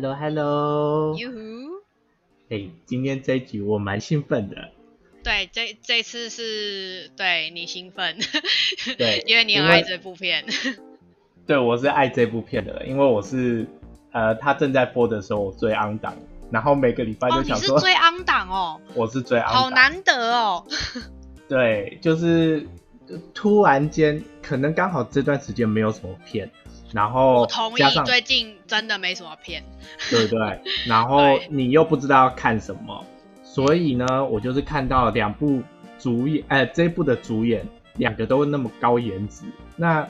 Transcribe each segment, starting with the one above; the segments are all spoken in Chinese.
Hello Hello，哟呼！哎，今天这一集我蛮兴奋的，对，这这次是对你兴奋，对 因为你因为很爱这部片。对我是爱这部片的人，因为我是呃，他正在播的时候我追昂档，然后每个礼拜哦，你是就想说，追昂档哦，我是追昂档，好难得哦。对，就是突然间可能刚好这段时间没有什么片，然后我同意加，上最近真的没什么片。对不对？然后 你又不知道要看什么，所以呢，我就是看到两部主演，呃，这一部的主演两个都那么高颜值，那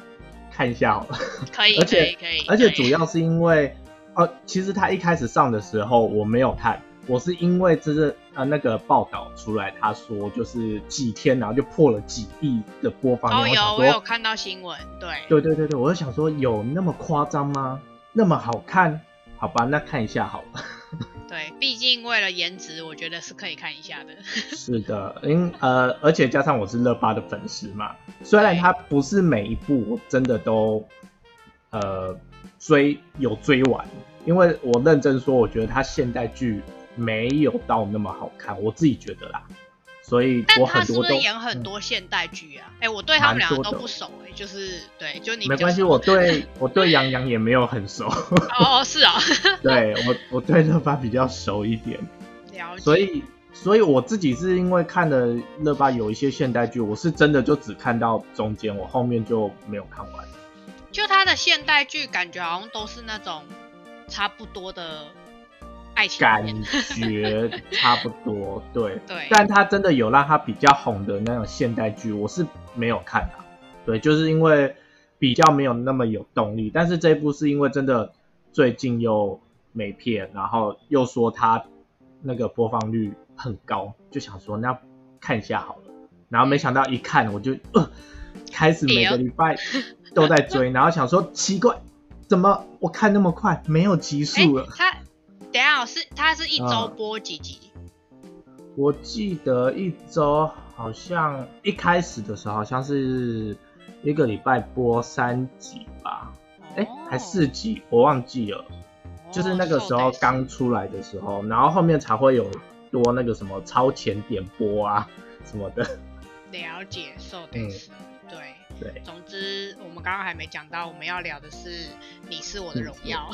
看一下好了。可以，可 而且以，可以。而且主要是因为，呃，其实他一开始上的时候我没有看，我是因为这是呃那个报道出来，他说就是几天然后就破了几亿的播放量，哦，有我，我有看到新闻，对，对对对对，我就想说有那么夸张吗？那么好看？好吧，那看一下好了。对，毕竟为了颜值，我觉得是可以看一下的。是的，因呃，而且加上我是乐巴的粉丝嘛，虽然他不是每一部我真的都呃追有追完，因为我认真说，我觉得他现代剧没有到那么好看，我自己觉得啦，所以我很多都是演很多现代剧啊？哎、我对他们两个都不熟哎、就是对，就你没关系，我对 我对杨洋也没有很熟，哦哦是啊、对我我对乐巴比较熟一点，了解。所以，所以我自己是因为看了乐巴有一些现代剧，我是真的就只看到中间，我后面就没有看完。就他的现代剧，感觉好像都是那种差不多的爱情感。觉差不多，对。对但他真的有让他比较红的那种现代剧，我是没有看啊。对，就是因为比较没有那么有动力。但是这一部是因为真的最近又没片，然后又说他那个播放率很高，就想说那看一下好了。然后没想到一看，我就呃开始每个礼拜都在追，然后想说奇怪，怎么我看那么快，没有集哎、数了？他等一下是他是一周啊播几集？我记得一周好像一开始的时候好像是一个礼拜播三集吧，哎、哦还四集，我忘记了。就是那个时候哦刚出来的时候，然后后面才会有多那个什么超前点播啊什么的。了解受嗯得是，对。对总之，我们刚刚还没讲到，我们要聊的是《你是我的荣耀》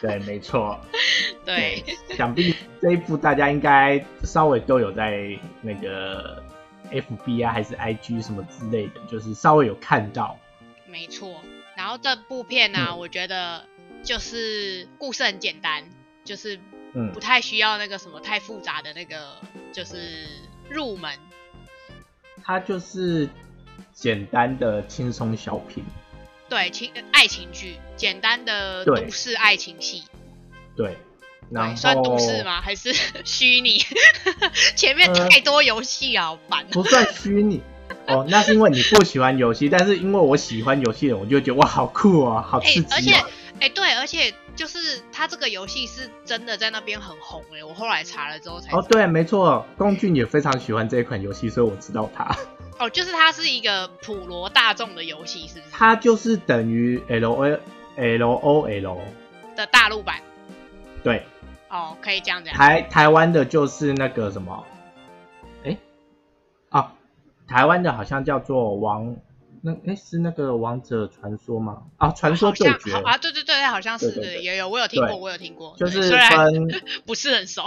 对，没错。对，想必这一部大家应该稍微都有在那个 FB 啊还是 IG 什么之类的，就是稍微有看到。没错。然后这部片呢、嗯我觉得就是故事很简单，就是嗯不太需要那个什么太复杂的那个，就是入门。它就是简单的轻松小品。对，情爱情剧，简单的都市爱情戏，对，然，后算都市？吗？还是 虚拟？前面呃太多游戏啊，好烦哦。不算虚拟哦，那是因为你不喜欢游戏，但是因为我喜欢游戏的，我就觉得哇，好酷哦，好哎、刺而且。哎、对，而且就是它这个游戏是真的在那边很红哎、我后来查了之后才哦，对，没错，龚俊也非常喜欢这一款游戏，所以我知道它。哦，就是它是一个普罗大众的游戏，是不是？它就是等于 L O L O L，的大陆版对，哦，可以这样讲。台台湾的就是那个什么，哎，啊，台湾的好像叫做王，那哎是那个王者传说吗？啊，传说好对决啊，对对对，好像是也有，我有听过，我有听过，就是虽然分 不是很熟。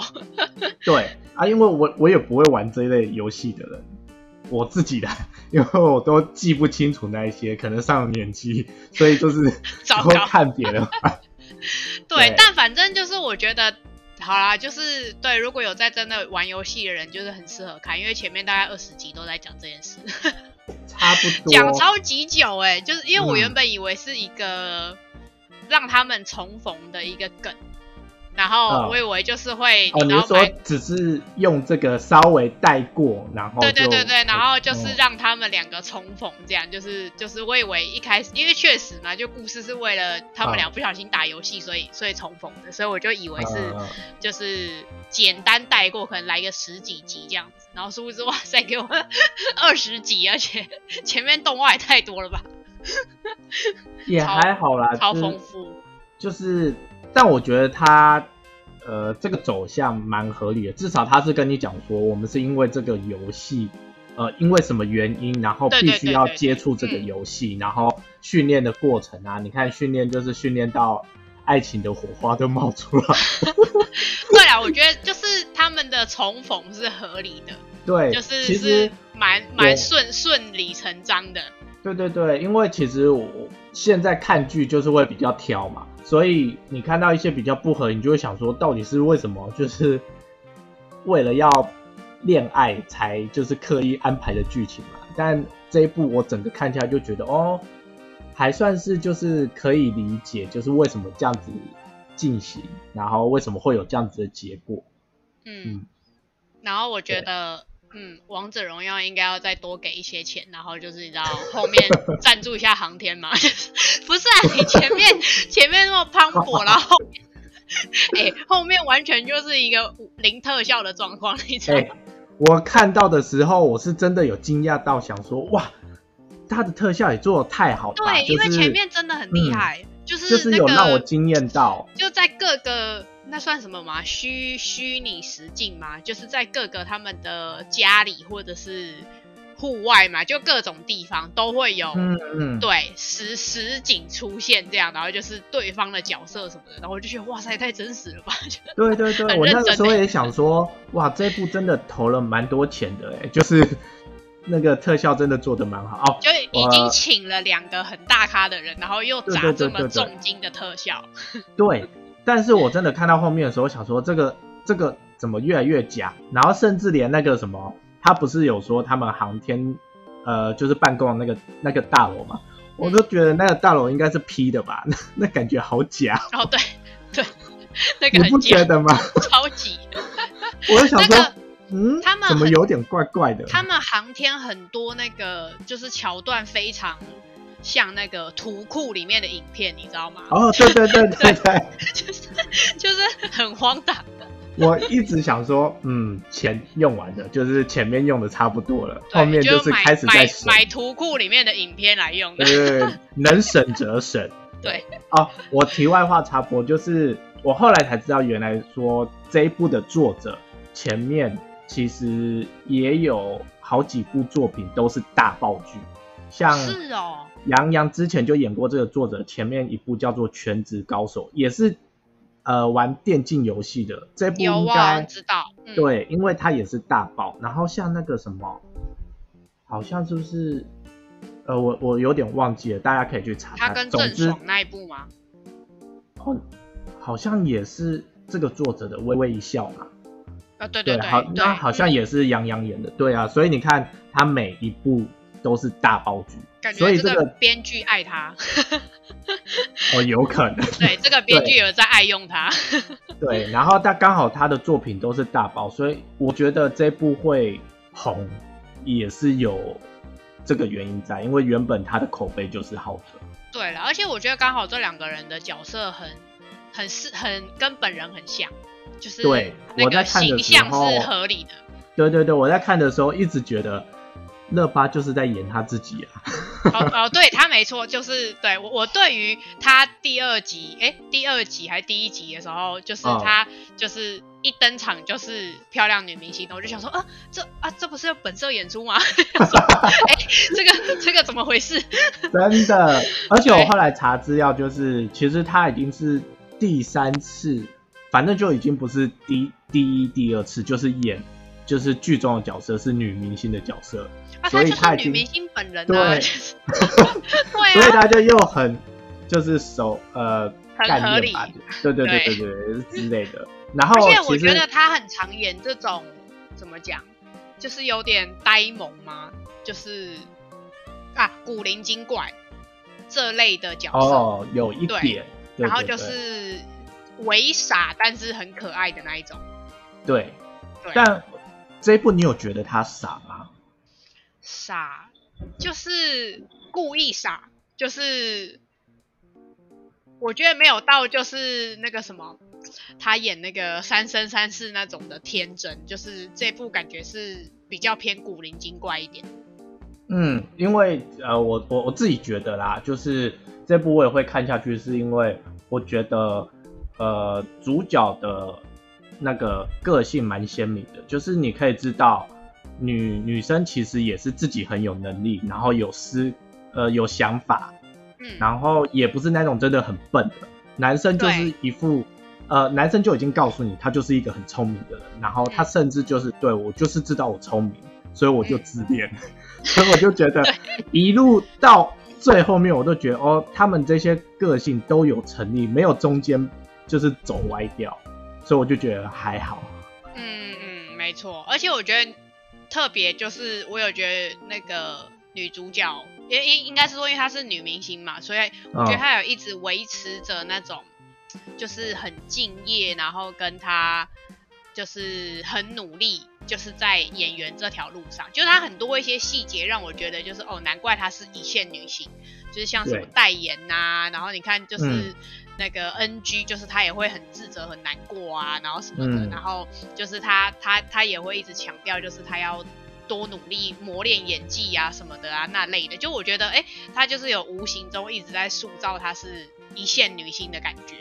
对啊，因为我我也不会玩这一类游戏的人，我自己的，因为我都记不清楚那一些，可能上了年纪，所以就是都看别人玩。对对，但反正就是我觉得，好啦，就是对，如果有在真的玩游戏的人，就是很适合看，因为前面大概二十集都在讲这件事，差不多。讲超级久哎、就是因为我嗯。原本以为是一个让他们重逢的一个梗，然后嗯我以为就是会，哦，你是说只是用这个稍微带过，然后对对就对对，然后就是嗯让他们两个重逢，这样就是就是我以为一开始，因为确实嘛，就故事是为了他们嗯俩不小心打游戏，所以所以重逢的，所以我就以为是。呃就是简单带过，可能来个十几集这样子，然后殊不知哇塞，给我 二十集，而且 前面动画也太多了吧，也超还好啦，超就是丰富。就是但我觉得他呃这个走向蛮合理的，至少他是跟你讲说，我们是因为这个游戏，呃，因为什么原因，然后必须要接触这个嗯游戏，然后训练的过程啊，你看训练就是训练到爱情的火花都冒出来，对啊，我觉得就是他们的重逢是合理的，对，就是其实蛮蛮顺顺理成章的。对对对，因为其实我现在看剧就是会比较挑嘛，所以你看到一些比较不合，你就会想说，到底是为什么？就是为了要恋爱才就是刻意安排的剧情嘛。但这一部我整个看下来就觉得，哦，还算是就是可以理解，就是为什么这样子进行，然后为什么会有这样子的结果。嗯嗯，然后我觉得，嗯，王者荣耀应该要再多给一些钱，然后就是你知道后面赞助一下航天嘛，不是啊？你前面 前面那么磅礴，然后后面，哎、后面完全就是一个零特效的状况，你知道哎、吗？我看到的时候，我是真的有惊讶到，想说，哇，他的特效也做的太好了，对，就是因为前面真的很厉害，就是就是那有让我惊艳到，就在各个那算什么嘛？虚虚拟实境嘛，就是在各个他们的家里或者是户外嘛，就各种地方都会有。嗯嗯，对实实景出现这样，然后就是对方的角色什么的，然后我就觉得哇塞，太真实了吧！对对对，我那个时候也想说，哇，这部真的投了蛮多钱的哎，就是那个特效真的做的蛮好哦。就已经请了两个很大咖的人，然后又砸这么重金的特效，对，但是我真的看到后面的时候，想说这个这个怎么越来越假，然后甚至连那个什么，他不是有说他们航天呃就是办公的那个那个大楼嘛，我都觉得那个大楼应该是 P 的吧，那 那感觉好假，哦对 对，那个你不，觉得吗？超级。我就想说，那个嗯，他们怎么有点怪怪的？他们航天很多那个就是桥段非常像那个图库里面的影片，你知道吗？哦，对对对对对，就是就是很荒唐的。我一直想说，嗯，钱用完了，就是前面用的差不多了，后面就是开始在买图库里面的影片来用。对对，能省则省。对，哦，我题外话插播，就是我后来才知道，原来说这一部的作者前面其实也有好几部作品都是大爆剧，像是哦，杨洋之前就演过这个作者前面一部叫做《全职高手》，也是呃玩电竞游戏的，这部应该知道。嗯、对，因为它也是大爆。然后像那个什么，好像是不是？呃，我我有点忘记了，大家可以去查查。他跟郑爽那一部吗？哦，好像也是这个作者的《微微一笑》嘛。啊，对对对，好，对那好像嗯也是杨洋演的。对啊，所以你看他每一部都是大爆剧，所以这个编剧爱他，哦有可能。对，这个编剧有在爱用他。对，然后他刚好他的作品都是大爆，所以我觉得这部会红也是有这个原因在，因为原本他的口碑就是好的。对了，而且我觉得刚好这两个人的角色很很是很跟本人很像，就是对那个我在看的形象是合理的。对对对，我在看的时候一直觉得乐巴就是在演他自己啊。哦哦，对他没错，就是对我我对于他第二集，哎，第二集还是第一集的时候，就是哦他就是一登场就是漂亮女明星，我就想说，啊，这啊这不是本色演出吗？哎，这个这个怎么回事？真的，而且我后来查资料，就是其实他已经是第三次，反正就已经不是第第一、第二次，就是演就是剧中的角色是女明星的角色，啊，所她就是以他已经女明星本人啊，对 所以他就又很就是手呃很合理对对对对对之类的。然后而且我觉得她很常演这种怎么讲，就是有点呆萌吗？就是啊古灵精怪这类的角色，哦有一对点，对然后就是伪傻但是很可爱的那一种。对，对，但这一部你有觉得他傻吗？傻就是故意傻，就是我觉得没有到就是那个什么，他演那个三生三世那种的天真，就是这部感觉是比较偏古灵精怪一点。嗯，因为呃，我我我自己觉得啦，就是这部我也会看下去，是因为我觉得呃主角的那个个性蛮鲜明的，就是你可以知道女女生其实也是自己很有能力，然后有思呃有想法，嗯，然后也不是那种真的很笨的。男生就是一副呃男生就已经告诉你他就是一个很聪明的人，然后他甚至就是对我就是知道我聪明，所以我就自恋，所以我就觉得 一路到最后面我都觉得哦，他们这些个性都有成立，没有中间就是走歪掉，所以我就觉得还好。嗯嗯，没错，而且我觉得特别就是我有觉得那个女主角，因应应该是说因为她是女明星嘛，所以我觉得她有一直维持着那种就是很敬业，然后跟她就是很努力，就是在演员这条路上，就是她很多一些细节让我觉得就是哦，难怪她是一线女星，就是像什么代言呐、然后你看就是。嗯那个 NG 就是他也会很自责、很难过啊，然后什么的，嗯然后就是他他他也会一直强调，就是他要多努力磨练演技啊什么的啊那类的。就我觉得，哎，他就是有无形中一直在塑造她是一线女星的感觉。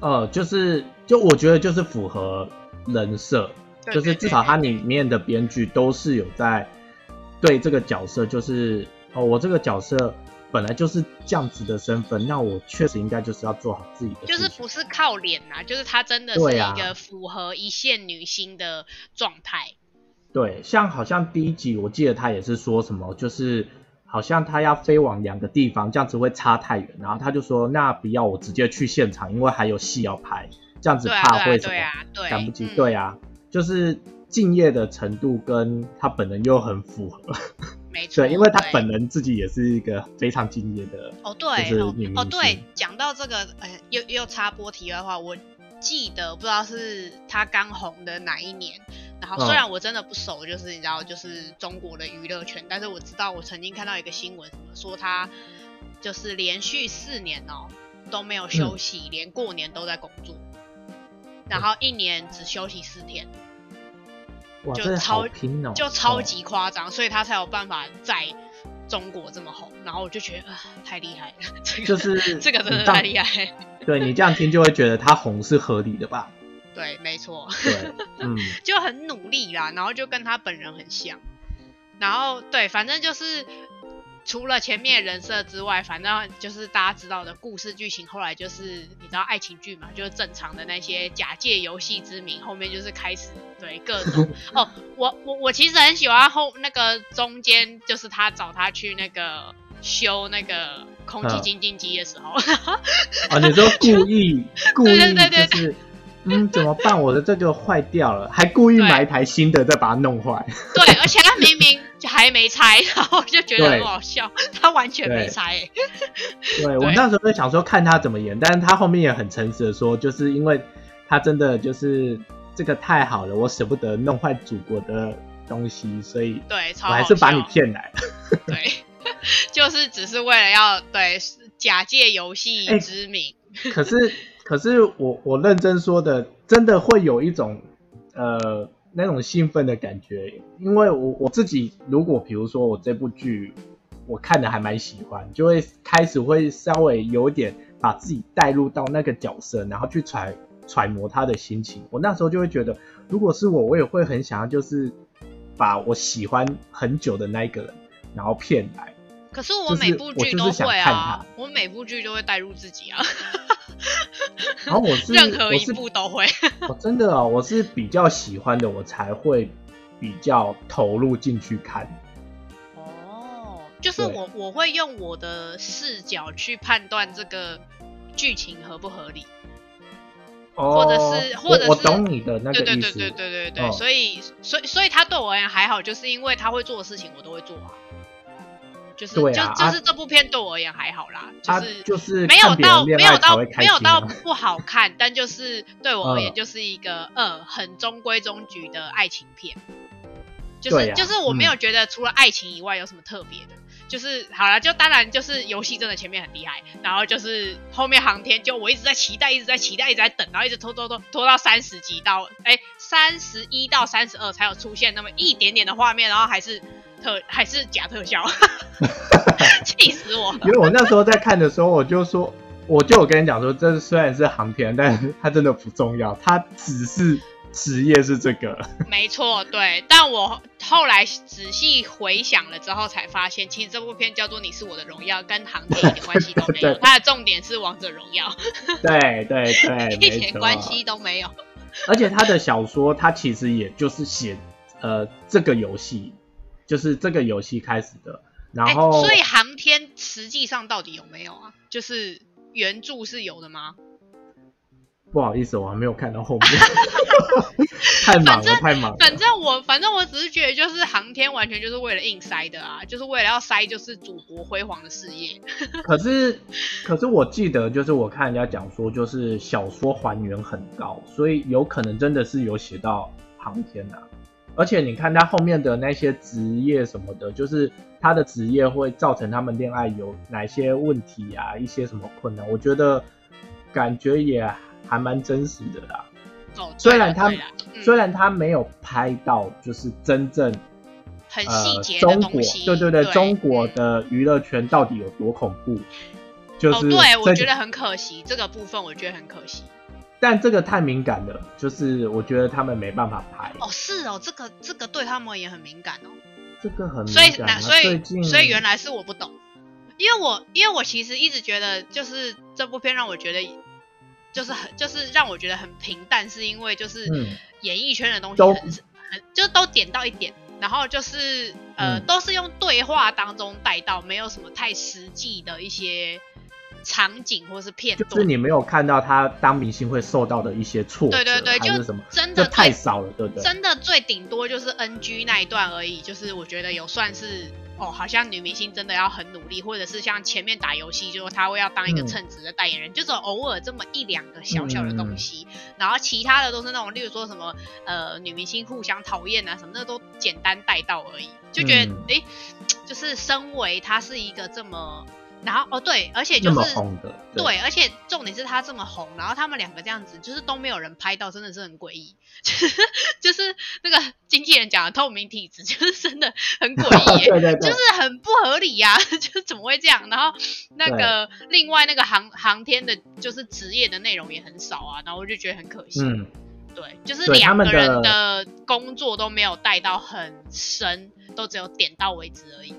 呃，就是就我觉得就是符合人设，对就是至少他里面的编剧都是有在对这个角色，就是哦，我这个角色本来就是这样子的身份，那我确实应该就是要做好自己的。就是不是靠脸呐、就是她真的是一个符合一线女星的状态。对，像好像第一集我记得她也是说什么，就是好像她要飞往两个地方，这样子会差太远，然后她就说那不要我直接去现场，因为还有戏要拍，这样子怕会什么对啊，对，赶不及。嗯对啊，就是敬业的程度跟她本人又很符合。没错，对，因为他本人自己也是一个非常敬业的。哦，对，就是哦对，讲到这个，呃，又又插播题外话，我记得不知道是他刚红的哪一年，然后虽嗯然我真的不熟，就是你知道，就是中国的娱乐圈，但是我知道我曾经看到一个新闻，什么说他就是连续四年哦都没有休息，连过年都在工作，然后一年只休息四天，就超就超哦级夸张，所以他才有办法在中国这么红，然后我就觉得啊、太厉害了，这个就是这个真的太厉害。对你这样听就会觉得他红是合理的吧？对，没错，对，嗯，就很努力啦，然后就跟他本人很像。然后对，反正就是除了前面人设之外，反正就是大家知道的故事剧情，后来就是你知道爱情剧嘛，就是正常的那些假借游戏之名，后面就是开始对各种 哦，我我我其实很喜欢后那个中间，就是他找他去那个修那个空气嗯。清净机的时候，啊，你说故意 故意对对对就是，嗯，怎么办？我的这个坏掉了，还故意买一台新的再把它弄坏。对，而且他明明就还没拆，然后就觉得对很好笑，他完全没拆、欸。对我那时候就想说看他怎么演，但是他后面也很诚实的说，就是因为他真的就是这个太好了，我舍不得弄坏祖国的东西，所以对，我还是把你骗来了。对，就是只是为了要对假借游戏哎之名。可是，可是我我认真说的，真的会有一种呃那种兴奋的感觉，因为我我自己如果比如说我这部剧我看的还蛮喜欢，就会开始会稍微有点把自己带入到那个角色，然后去揣揣摩他的心情。我那时候就会觉得，如果是我，我也会很想要就是把我喜欢很久的那一个人，然后骗来。可是我每部剧都会啊我每部剧都会带入自己啊，然后我是任何一部都会。我，真的哦，我是比较喜欢的，我才会比较投入进去看。哦，就是我我会用我的视角去判断这个剧情合不合理。哦，或者是或者我我懂你的那个意思。对对对对对对，哦所以所以所以他对我而言还好，就是因为他会做的事情我都会做啊。就是、就就是这部片对我而言还好啦，就是就是没有到没有到没有到不好看，但就是对我而言嗯。就是一个呃很中规中矩的爱情片，就是、啊就是我没有嗯。觉得除了爱情以外有什么特别的，就是好了，就当然就是游戏真的前面很厉害，然后就是后面航天就我一直在期待，一直在期待，一直在等，然后一直拖拖拖拖到三十集到哎三十一到三十二才有出现那么一点点的画面，然后还是特还是假特效，气死我！因为我那时候在看的时候，我就说，我就我跟你讲说，这虽然是航天，但是它真的不重要，它只是职业是这个。没错，对。但我后来仔细回想了之后，才发现其实这部片叫做《你是我的荣耀》，跟航天一点关系都没有。它的重点是王者荣耀。对对对，一点关系都没有。而且他的小说，他其实也就是写呃这个游戏，就是这个游戏开始的。然后，所以航天实际上到底有没有啊？就是原著是有的吗？不好意思，我还没有看到后面，太忙了，太忙。反正我，反正我只是觉得，就是航天完全就是为了硬塞的啊，就是为了要塞，就是祖国辉煌的事业。可是，可是我记得，就是我看人家讲说，就是小说还原很高，所以有可能真的是有写到航天啊。而且你看他后面的那些职业什么的，就是他的职业会造成他们恋爱有哪些问题啊，一些什么困难？我觉得感觉也。还蛮真实的啦，虽然他虽然他没有拍到就是真正很细节中国对对对中国的娱乐圈到底有多恐怖，就是对我觉得很可惜这个部分我觉得很可惜，但这个太敏感了，就是我觉得他们没办法拍哦是哦这个这个对他们也很敏感哦，这个很敏感所以所以所以原来是我不懂，因为我因为我其实一直觉得就是这部片让我觉得。就是很就是让我觉得很平淡，是因为就是演艺圈的东西很很就都点到一点，然后就是呃都是用对话当中带到，没有什么太实际的一些场景或是片段。就是你没有看到他当明星会受到的一些挫折，对对对，就是什么真的太少了，对不对？真的最顶多就是 NG 那一段而已，就是我觉得有算是。哦，好像女明星真的要很努力，或者是像前面打游戏，就是她会要当一个称职的代言人，就是偶尔这么一两个小小的东西，然后其他的都是那种，例如说什么呃女明星互相讨厌啊什么的，都简单带到而已，就觉得哎，就是身为她是一个这么。然后哦对，而且就是对，而且重点是他这么红，然后他们两个这样子，就是都没有人拍到，真的是很诡异。就是那个经纪人讲的透明体质，就是真的很诡异，对对对，就是很不合理呀，就是怎么会这样？然后那个另外那个航航天的，就是职业的内容也很少啊，然后我就觉得很可惜。嗯，对，就是两个人的工作都没有带到很深，都只有点到为止而已。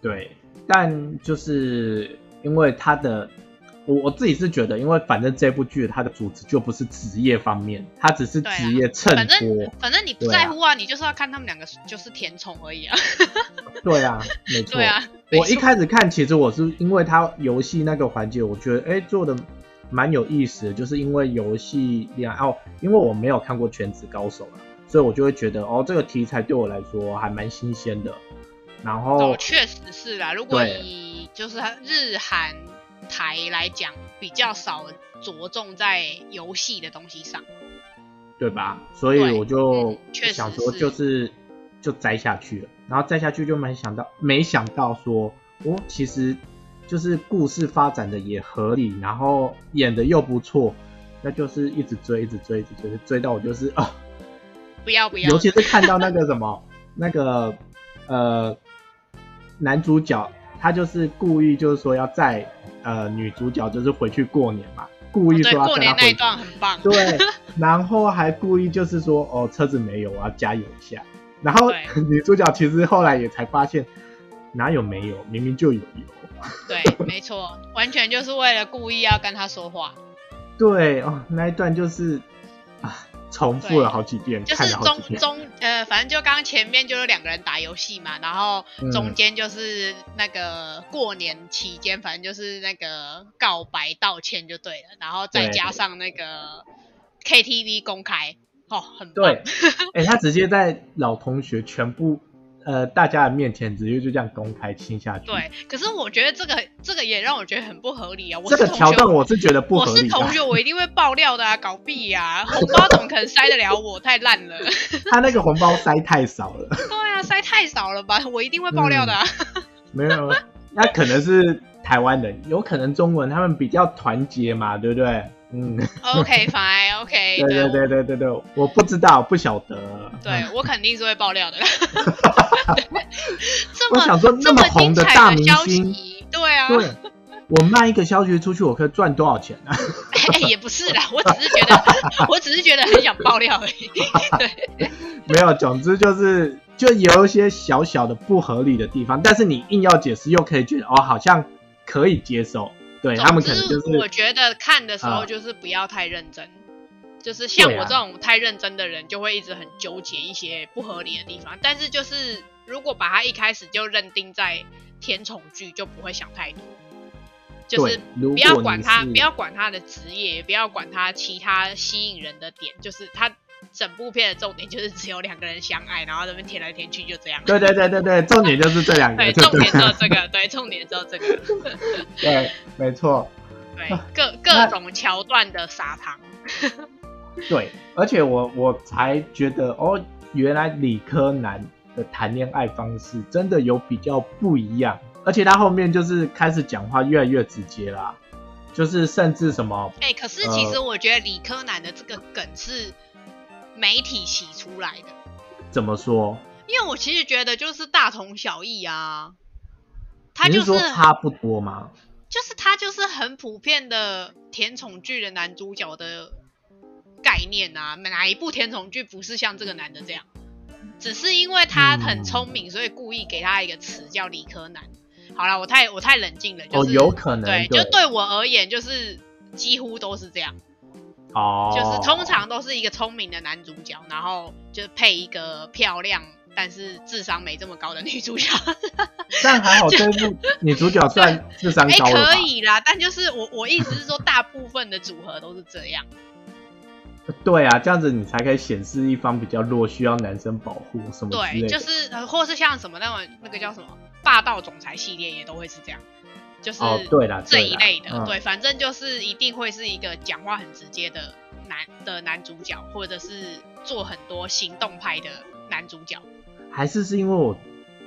对。但就是因为他的，我我自己是觉得，因为反正这部剧它的主旨就不是职业方面，它只是职业衬托。反正你不在乎啊，你就是要看他们两个就是甜宠而已啊。对啊，没错。对啊，我一开始看，其实我是因为他游戏那个环节，我觉得哎做的蛮有意思的，就是因为游戏恋爱哦，因为我没有看过《全职高手》啊，所以我就会觉得哦这个题材对我来说还蛮新鲜的。然后确实是啦，如果以就是日韩台来讲，比较少着重在游戏的东西上，对吧？所以我就想说，就是就摘下去了，然后摘下去就没想到，没想到说，哦，其实就是故事发展的也合理，然后演的又不错，那就是一直追，一直追，一直追，追到我就是啊，不要不要，尤其是看到那个什么那个呃。男主角他就是故意就是说要载呃女主角就是回去过年嘛，故意说要载她回。对，然后还故意就是说哦车子没有，我要加油一下。然后女主角其实后来也才发现哪有没有，明明就有油。对，没错，完全就是为了故意要跟他说话。对哦，那一段就是啊。重复了好几遍，就是中中呃，反正就刚刚前面就是两个人打游戏嘛，然后中间就是那个过年期间，反正就是那个告白道歉就对了，然后再加上那个 KTV 公开，哦，很对，哎，他直接在老同学全部。呃，大家的面前直接就这样公开亲下去。对，可是我觉得这个这个也让我觉得很不合理啊。我这个桥段我是觉得不合理。我是同学，我一定会爆料的啊，搞屁呀！红包怎么可能塞得了我？太烂了。他那个红包塞太少了。对啊，塞太少了吧？我一定会爆料的啊。没有，那可能是台湾人，有可能中文他们比较团结嘛，对不对？嗯，OK，fine，OK。对对对对对对，我不知道，不晓得。对我肯定是会爆料的。我想说，这么红的大明星，对啊，我卖一个消息出去，我可以赚多少钱呢、哎、也不是啦，我只是觉得，我只是觉得很想爆料而已。对，没有，总之就是就有一些小小的不合理的地方，但是你硬要解释，又可以觉得哦，好像可以接受。对他们可能就总之我觉得看的时候啊就是不要太认真，就是像我这种太认真的人，就会一直很纠结一些不合理的地方。但是就是如果把它一开始就认定在甜宠剧，就不会想太多。就是不要管他，不要管他的职业，也不要管他其他吸引人的点，就是他整部片的重点就是只有两个人相爱，然后这边舔来舔去就这样。对对对对对，重点就是这两个，对，重点只有对这个，对，重点只有这个，对，没错。对，各各种桥段的撒糖。对，而且我我才觉得哦，原来理科男的谈恋爱方式真的有比较不一样，而且他后面就是开始讲话越来越直接啦，就是甚至什么哎、可是其实我觉得理科男的这个梗是媒体洗出来的，怎么说？因为我其实觉得就是大同小异啊。他就是说差不多吗？就是他就是很普遍的甜宠剧的男主角的概念啊，哪一部甜宠剧不是像这个男的这样？只是因为他很聪明，所以故意给他一个词叫理科男。好了，我太我太冷静了，就哦，是、有可能对，就对我而言，就是几乎都是这样。哦，就是通常都是一个聪明的男主角，然后就配一个漂亮但是智商没这么高的女主角。但还好 这一部女主角算智商哎、高可以啦，但就是我我意思是说，大部分的组合都是这样。对啊，这样子你才可以显示一方比较弱，需要男生保护什么对，的。就是呃，或是像什么那种那个叫什么霸道总裁系列也都会是这样，就是哦，对啦，这一类的。嗯对，反正就是一定会是一个讲话很直接的男的男主角，或者是做很多行动派的男主角。还是是因为我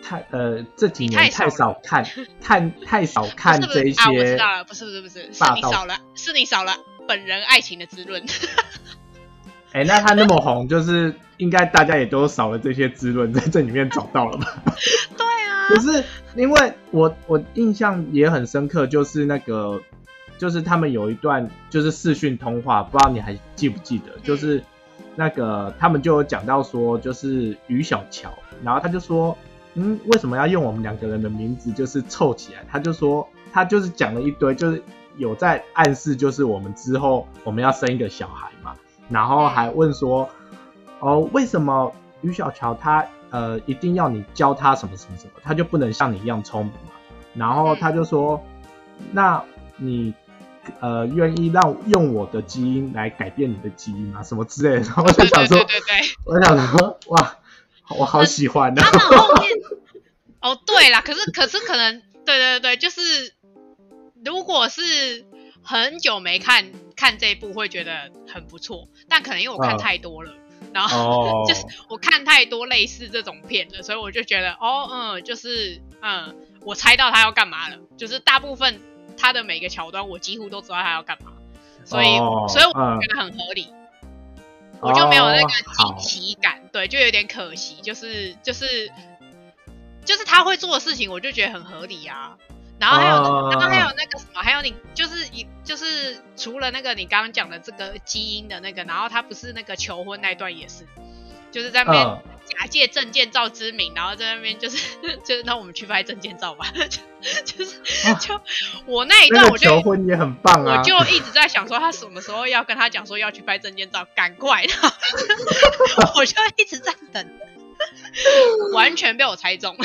太呃这几年太少少看 看太少看这一是啊，我知些道了，不是不是不是，是你少了，是你少了本人爱情的滋润。哎、那他那么红，就是应该大家也都少了这些滋润，在这里面找到了吧？可是因为我我印象也很深刻，就是那个就是他们有一段就是视讯通话，不知道你还记不记得？就是那个他们就有讲到说，就是于小乔，然后他就说，嗯，为什么要用我们两个人的名字就是凑起来？他就说他就是讲了一堆，就是有在暗示，就是我们之后我们要生一个小孩嘛，然后还问说，哦，为什么于小乔他呃一定要你教他什么什么什么，他就不能像你一样聪明嘛？然后他就说，那你呃愿意让用我的基因来改变你的基因吗？什么之类的？然后我就对想说，对对对对，我想说，哇，我好喜欢啊！他们后面哦，对啦，可是 可是可能，对对对，就是如果是很久没看看这一部，会觉得很不错，但可能因为我看嗯太多了，然后哦，就是我看太多类似这种片了，所以我就觉得哦，嗯，就是嗯，我猜到他要干嘛了，就是大部分他的每个桥段，我几乎都知道他要干嘛，所以、哦所以我嗯觉得很合理。我就没有那个惊喜感，对，就有点可惜，就是就是就是他会做的事情，我就觉得很合理啊。然后还有，哦然后还有那个什么，还有你就是一就是除了那个你刚刚讲的这个基因的那个，然后他不是那个求婚那一段也是，就是在那边嗯假借证件照之名，然后在那边就是 就是那我们去拍证件照吧，就就是、啊就我那一段我就求婚也很棒啊！我就一直在想说，他什么时候要跟他讲说要去拍证件照，赶快！然后我就一直在等，完全被我猜中。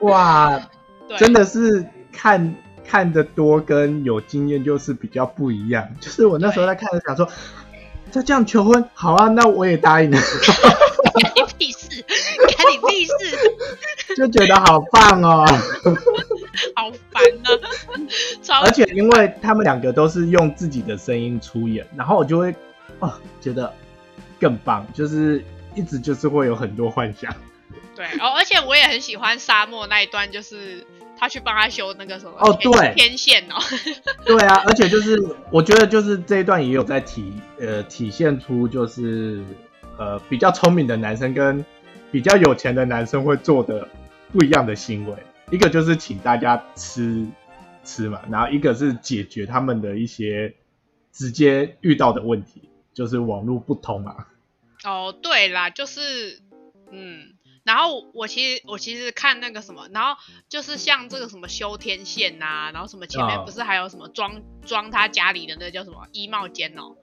哇，对，真的是看看的多跟有经验就是比较不一样。就是我那时候在看的想说，他这样求婚，好啊，那我也答应你屁事，干你屁事，就觉得好棒哦。好烦啊！而且因为他们两个都是用自己的声音出演，然后我就会哦觉得更棒，就是一直就是会有很多幻想。对哦，而且我也很喜欢沙漠那一段，就是他去帮他修那个什么哦对天线哦，对啊，而且就是我觉得就是这一段也有在体呃体现出就是呃比较聪明的男生跟比较有钱的男生会做的不一样的行为。一个就是请大家吃吃嘛，然后一个是解决他们的一些直接遇到的问题，就是网络不通啊。哦，对啦，就是嗯，然后我其实我其实看那个什么，然后就是像这个什么修天线呐、然后什么前面啊不是还有什么装装他家里的那叫什么衣帽间哦，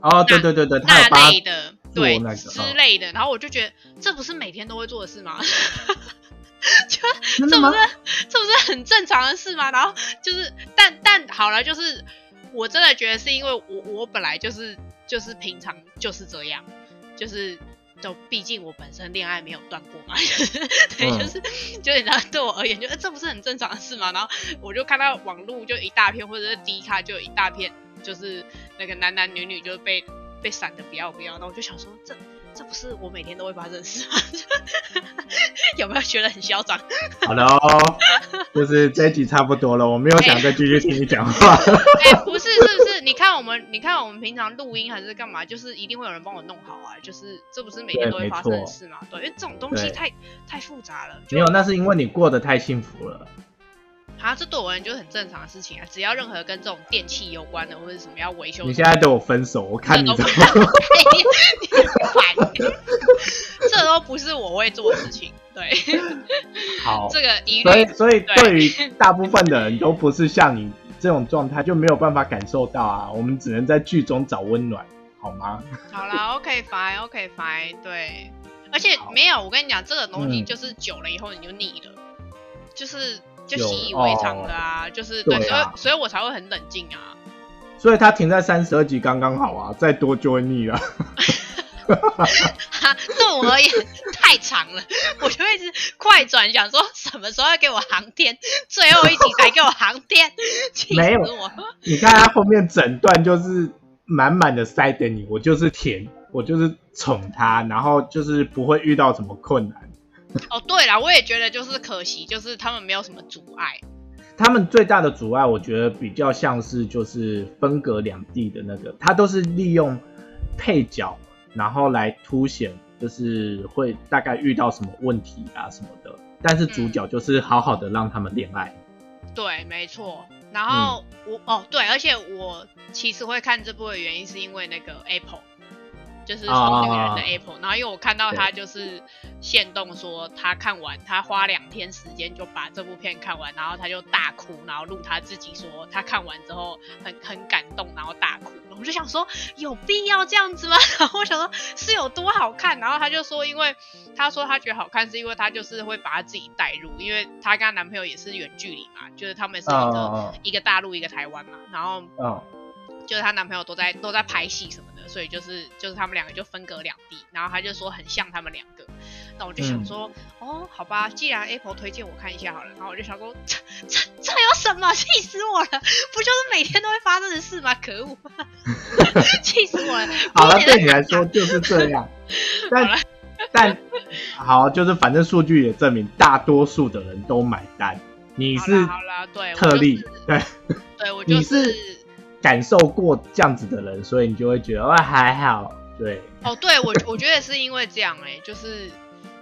哦，对对对对，那类的，对、那个之嗯类的，然后我就觉得这不是每天都会做的事吗？就这不？是这不是很正常的事吗？然后就是，但但好了，就是我真的觉得是因为我我本来就是就是平常就是这样，就是就毕竟我本身恋爱没有断过嘛，对，嗯就是就是你知道对我而言，就、呃这不是很正常的事吗？然后我就看到网络就一大片，或者是 D 卡就一大片，就是那个男男女女就是被被闪的不要不要，然后我就想说这。这不是我每天都会发生的事吗？有没有觉得很嚣张？好了哦，就是这一集差不多了，我没有想再继续听你讲话。哎、不是，是？你看我们，你看我们平常录音还是干嘛，就是一定会有人帮我弄好啊，就是这不是每天都会发生的事嘛？对，因为这种东西太太复杂了。就没有，那是因为你过得太幸福了。啊，这对我而言就是很正常的事情啊。只要任何跟这种电器有关的，或者什么要维修的，你现在对我分手，我看你怎都么。你很烦，这都不是我会做的事情。对，好，这个一律所以所以对对于大部分的人都不是像你这种状态，就没有办法感受到啊。我们只能在剧中找温暖，好吗？好啦 o k fine OK fine，对，而且好没有，我跟你讲，这个东西嗯就是久了以后你就腻了，就是就久习以为常了啊，就是对，所以所以我才会很冷静啊。所以它停在三十二集刚刚好啊，再多就会腻了。哈，对我而言太长了，我就一直快转，想说什么时候要给我航天，最后一集才给我航天，气死没有我！你看他后面整段就是满满的塞给你，我就是甜，我就是宠他，然后就是不会遇到什么困难。哦，对了，我也觉得就是可惜，就是他们没有什么阻碍。他们最大的阻碍，我觉得比较像是就是分隔两地的那个，他都是利用配角，然后来凸显就是会大概遇到什么问题啊什么的，但是主角就是好好的让他们恋爱。对，没错。然后、嗯我哦对，而且我其实会看这部的原因是因为那个 Apple，就是疯女人的啊 Apple。然后因为我看到对他就是现动说他看完，他花两天时间就把这部片看完，然后他就大哭，然后录他自己说他看完之后很很感动，然后大哭。我就想说有必要这样子吗？然 后我想说是有多好看，然后他就说，因为他说他觉得好看是因为他就是会把他自己带入，因为他跟他男朋友也是远距离嘛，就是他们是一个、嗯一个大陆一个台湾嘛，然后嗯就是她男朋友都在都在拍戏什么的，所以就是就是他们两个就分隔两地，然后他就说很像他们两个，那我就想说，哦，好吧，既然 Apple 推荐我看一下好了，然后我就想说，这这这有什么？气死我了！不就是每天都会发生的事吗？可恶，气死我了！好了，对你来说就是这样，但但好，就是反正数据也证明，大多数的人都买单。你是啦好啦，对，特例，就是对，对我就你是感受过这样子的人，所以你就会觉得哇还好，对，哦，对我我觉得是因为这样哎、就是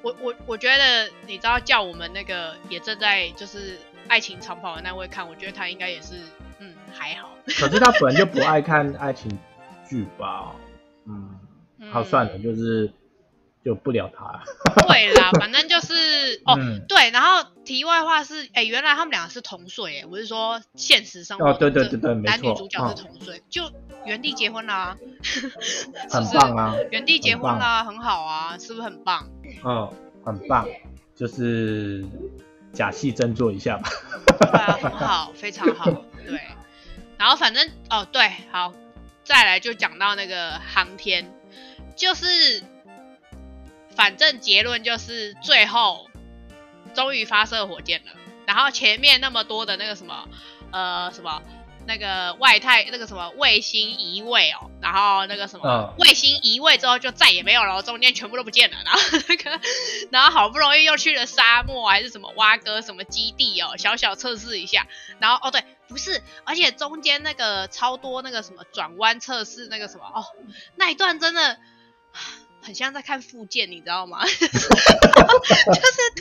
我我我觉得你知道叫我们那个也正在就是爱情长跑的那位看，我觉得他应该也是嗯还好，可是他本来就不爱看爱情剧吧，嗯，嗯 好算了，就是就不聊他了，对啦，反正就是哦。嗯，对，然后题外话是，哎，原来他们两个是同岁，哎，我是说现实生活哦对对对对男女主角是嗯同岁，就原地结婚啦、是很不是棒啊，原地结婚啦，很好啊，是不是很棒？嗯，很棒，就是假戏真做一下吧，对啊，很好，非常好。对，然后反正哦，对，好，再来就讲到那个航天，就是反正结论就是最后终于发射火箭了，然后前面那么多的那个什么呃什么。那个外太那个什么卫星移位哦，然后那个什么、嗯卫星移位之后就再也没有了，中间全部都不见了，然后那个然后好不容易又去了沙漠还是什么挖哥什么基地哦，小小测试一下，然后哦对，不是，而且中间那个超多那个什么转弯测试那个什么哦，那一段真的很像在看附件，你知道吗？就是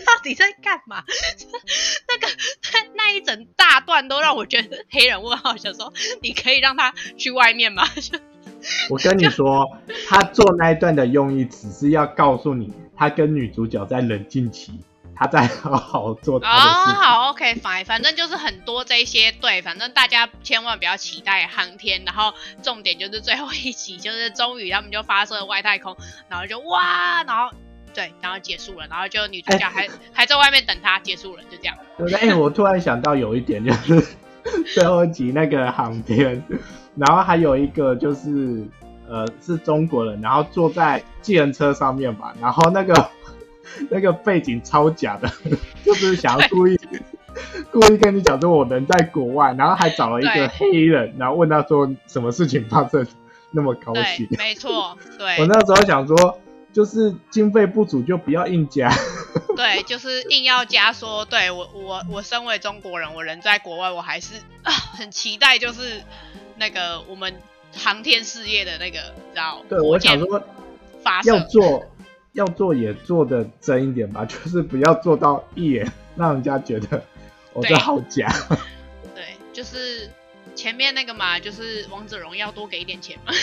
到底在干嘛？那个那那一整大段都让我觉得黑人问号，想说你可以让他去外面吗？我跟你说，他做那一段的用意只是要告诉你，他跟女主角在冷静期，他在好好做他的哦，事情。好，OK，反反正就是很多这些，对，反正大家千万不要期待航天，然后重点就是最后一集，就是终于他们就发射了外太空，然后就哇，然后对，然后结束了，然后就女主角还、还在外面等他，结束了，就这样。哎、我突然想到有一点，就是 最后一集那个航天，然后还有一个就是呃是中国人，然后坐在计程车上面吧，然后那个那个背景超假的，就是想要故意故意跟你讲说我人在国外，然后还找了一对个黑人，然后问他说什么事情发生那么高兴对，。没错，对我那时候想说，就是经费不足就不要硬加。对，就是硬要加说，对我我我身为中国人，我人在国外，我还是啊很期待，就是那个我们航天事业的那个，你知道，对，我想说发射要做要做也做的真一点吧，就是不要做到一眼让人家觉得 我这好假。对，就是前面那个嘛，就是王者荣耀多给一点钱嘛，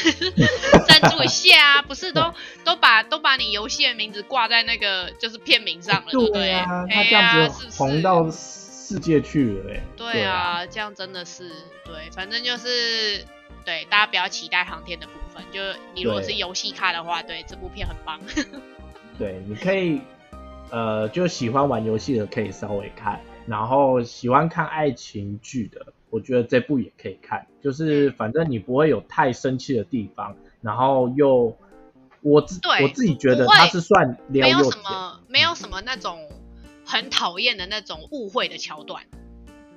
赞助一下啊，不是都都把都把你游戏的名字挂在那个就是片名上了，对不对？啊，他哎这样呀子红到世界去了哎、对啊，这样真的是对，反正就是对大家不要期待航天的部分，就你如果是游戏咖的话，对这部片很棒。对，你可以呃，就喜欢玩游戏的可以稍微看，然后喜欢看爱情剧的，我觉得这部也可以看，就是反正你不会有太生气的地方，然后又我自对我自己觉得它是算撩没有什，么没有什么那种很讨厌的那种误会的桥段。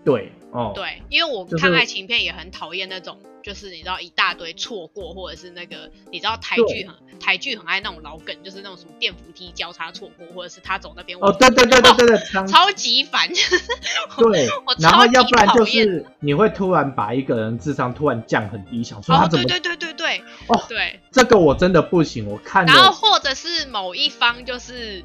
对哦，对，因为我看爱情片也很讨厌那种，就是你知道一大堆错过，或者是那个你知道台剧很台剧很爱那种老梗，就是那种什么电扶梯交叉错过，或者是他走那边哦，对对对对对对，常 超级烦。对我，然后超要不然就是你会突然把一个人智商突然降很低，想说他哦，怎么、对对对对对。哦对，这个我真的不行，我看然后或者是某一方就是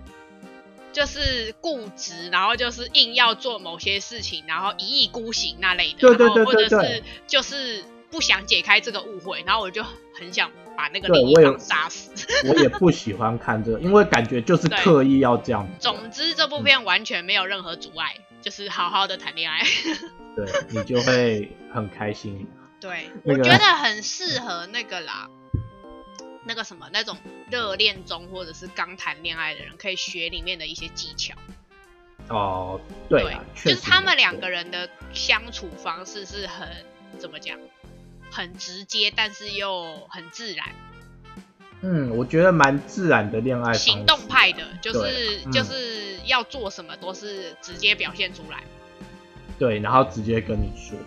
就是固执，然后就是硬要做某些事情，然后一意孤行那类的，对对然后或者是就是不想解开这个误会，然后我就很想把那个另一方杀死。我也不喜欢看这个，因为感觉就是刻意要这样子。总之，这部片完全没有任何阻碍，就是好好的谈恋爱。对你就会很开心。对，那个我觉得很适合那个啦，那个什么那种热恋中或者是刚谈恋爱的人，可以学里面的一些技巧。哦，对就是他们两个人的相处方式是很怎么讲，很直接，但是又很自然，嗯，我觉得蛮自然的恋爱行动派的，就是嗯就是要做什么都是直接表现出来。对，然后直接跟你说。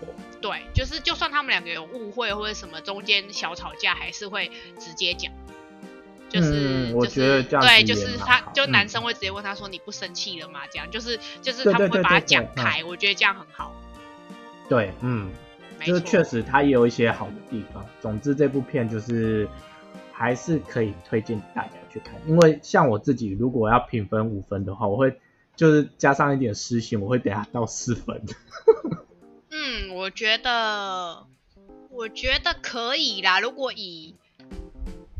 对，就是就算他们两个有误会或者什么中间小吵架，还是会直接讲。就是，嗯我觉得这样对，就是他，就男嗯生会直接问他说：“你不生气了吗？”这样，就是就是他们会把它对对对对嗯讲开，我觉得这样很好。对，嗯，没错，就是确实他也有一些好的地方。总之，这部片就是还是可以推荐大家去看，因为像我自己如果要评分五分的话，我会就是加上一点私心，我会给它到四分。嗯，我觉得，我觉得可以啦。如果以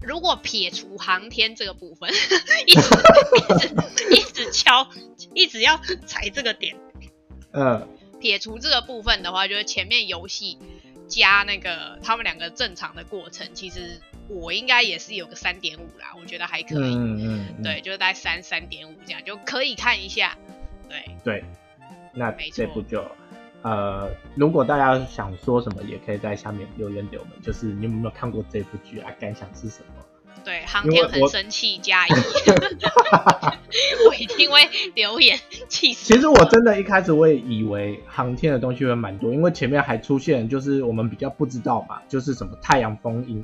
如果撇除航天这个部分，一直一直一直敲，一直要踩这个点。嗯，撇除这个部分的话，就是前面游戏加那个他们两个正常的过程，其实我应该也是有个三点五啦，我觉得还可以。嗯嗯嗯，对，就是大概三三点五这样，就可以看一下。对，对，那这部就呃，如果大家想说什么，也可以在下面留言给我们，就是你有没有看过这部剧啊？感想是什么？对，航天很生气加一，我一定会留言气死。其实我真的一开始我也以为航天的东西会蛮多，因为前面还出现就是我们比较不知道嘛，就是什么太阳风影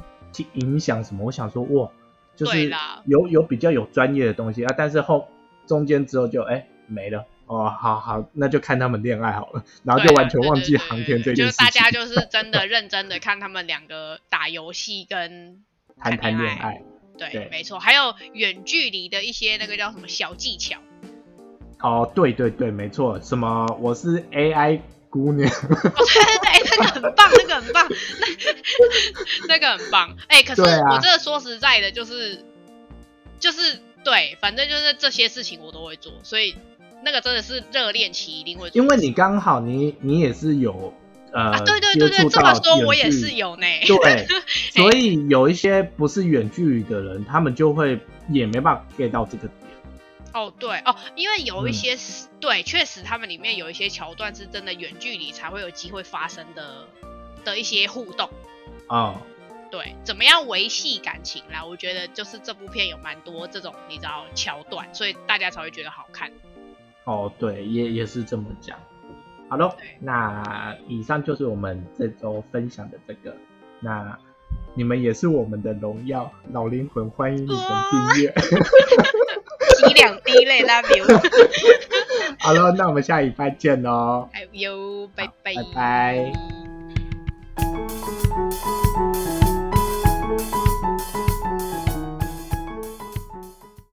影响什么，我想说哇，就是对有有比较有专业的东西啊，但是后中间之后就哎没了。哦，好好，那就看他们恋爱好了，然后就完全忘记航天这对就是件事情。大家就是真的认真的看他们两个打游戏跟 谈谈恋恋爱，对，对没错，还有远距离的一些那个叫什么小技巧。哦，对对对，没错，什么我是 AI 姑娘。哦，对对对，那个很棒，那个很棒，那那个很棒。哎、可是我真的说实在的，就是就是对，反正就是这些事情我都会做，所以那个真的是热恋期一定会。因为你刚好你你也是有呃、啊，对对对这么说我也是有呢。对，所以有一些不是远距离的人，他们就会也没办法 get 到这个点。哦，对哦，因为有一嗯些是、对，确实他们里面有一些桥段是真的远距离才会有机会发生的的一些互动。哦、对，怎么样维系感情啦？我觉得就是这部片有蛮多这种你知道桥段，所以大家才会觉得好看。哦，对，也也是这么讲。好了，那以上就是我们这周分享的这个。那你们也是我们的荣耀，老灵魂欢迎你们订阅。滴两滴泪那边。好了，那我们下一拜见喽。哎呦，拜拜拜拜。拜拜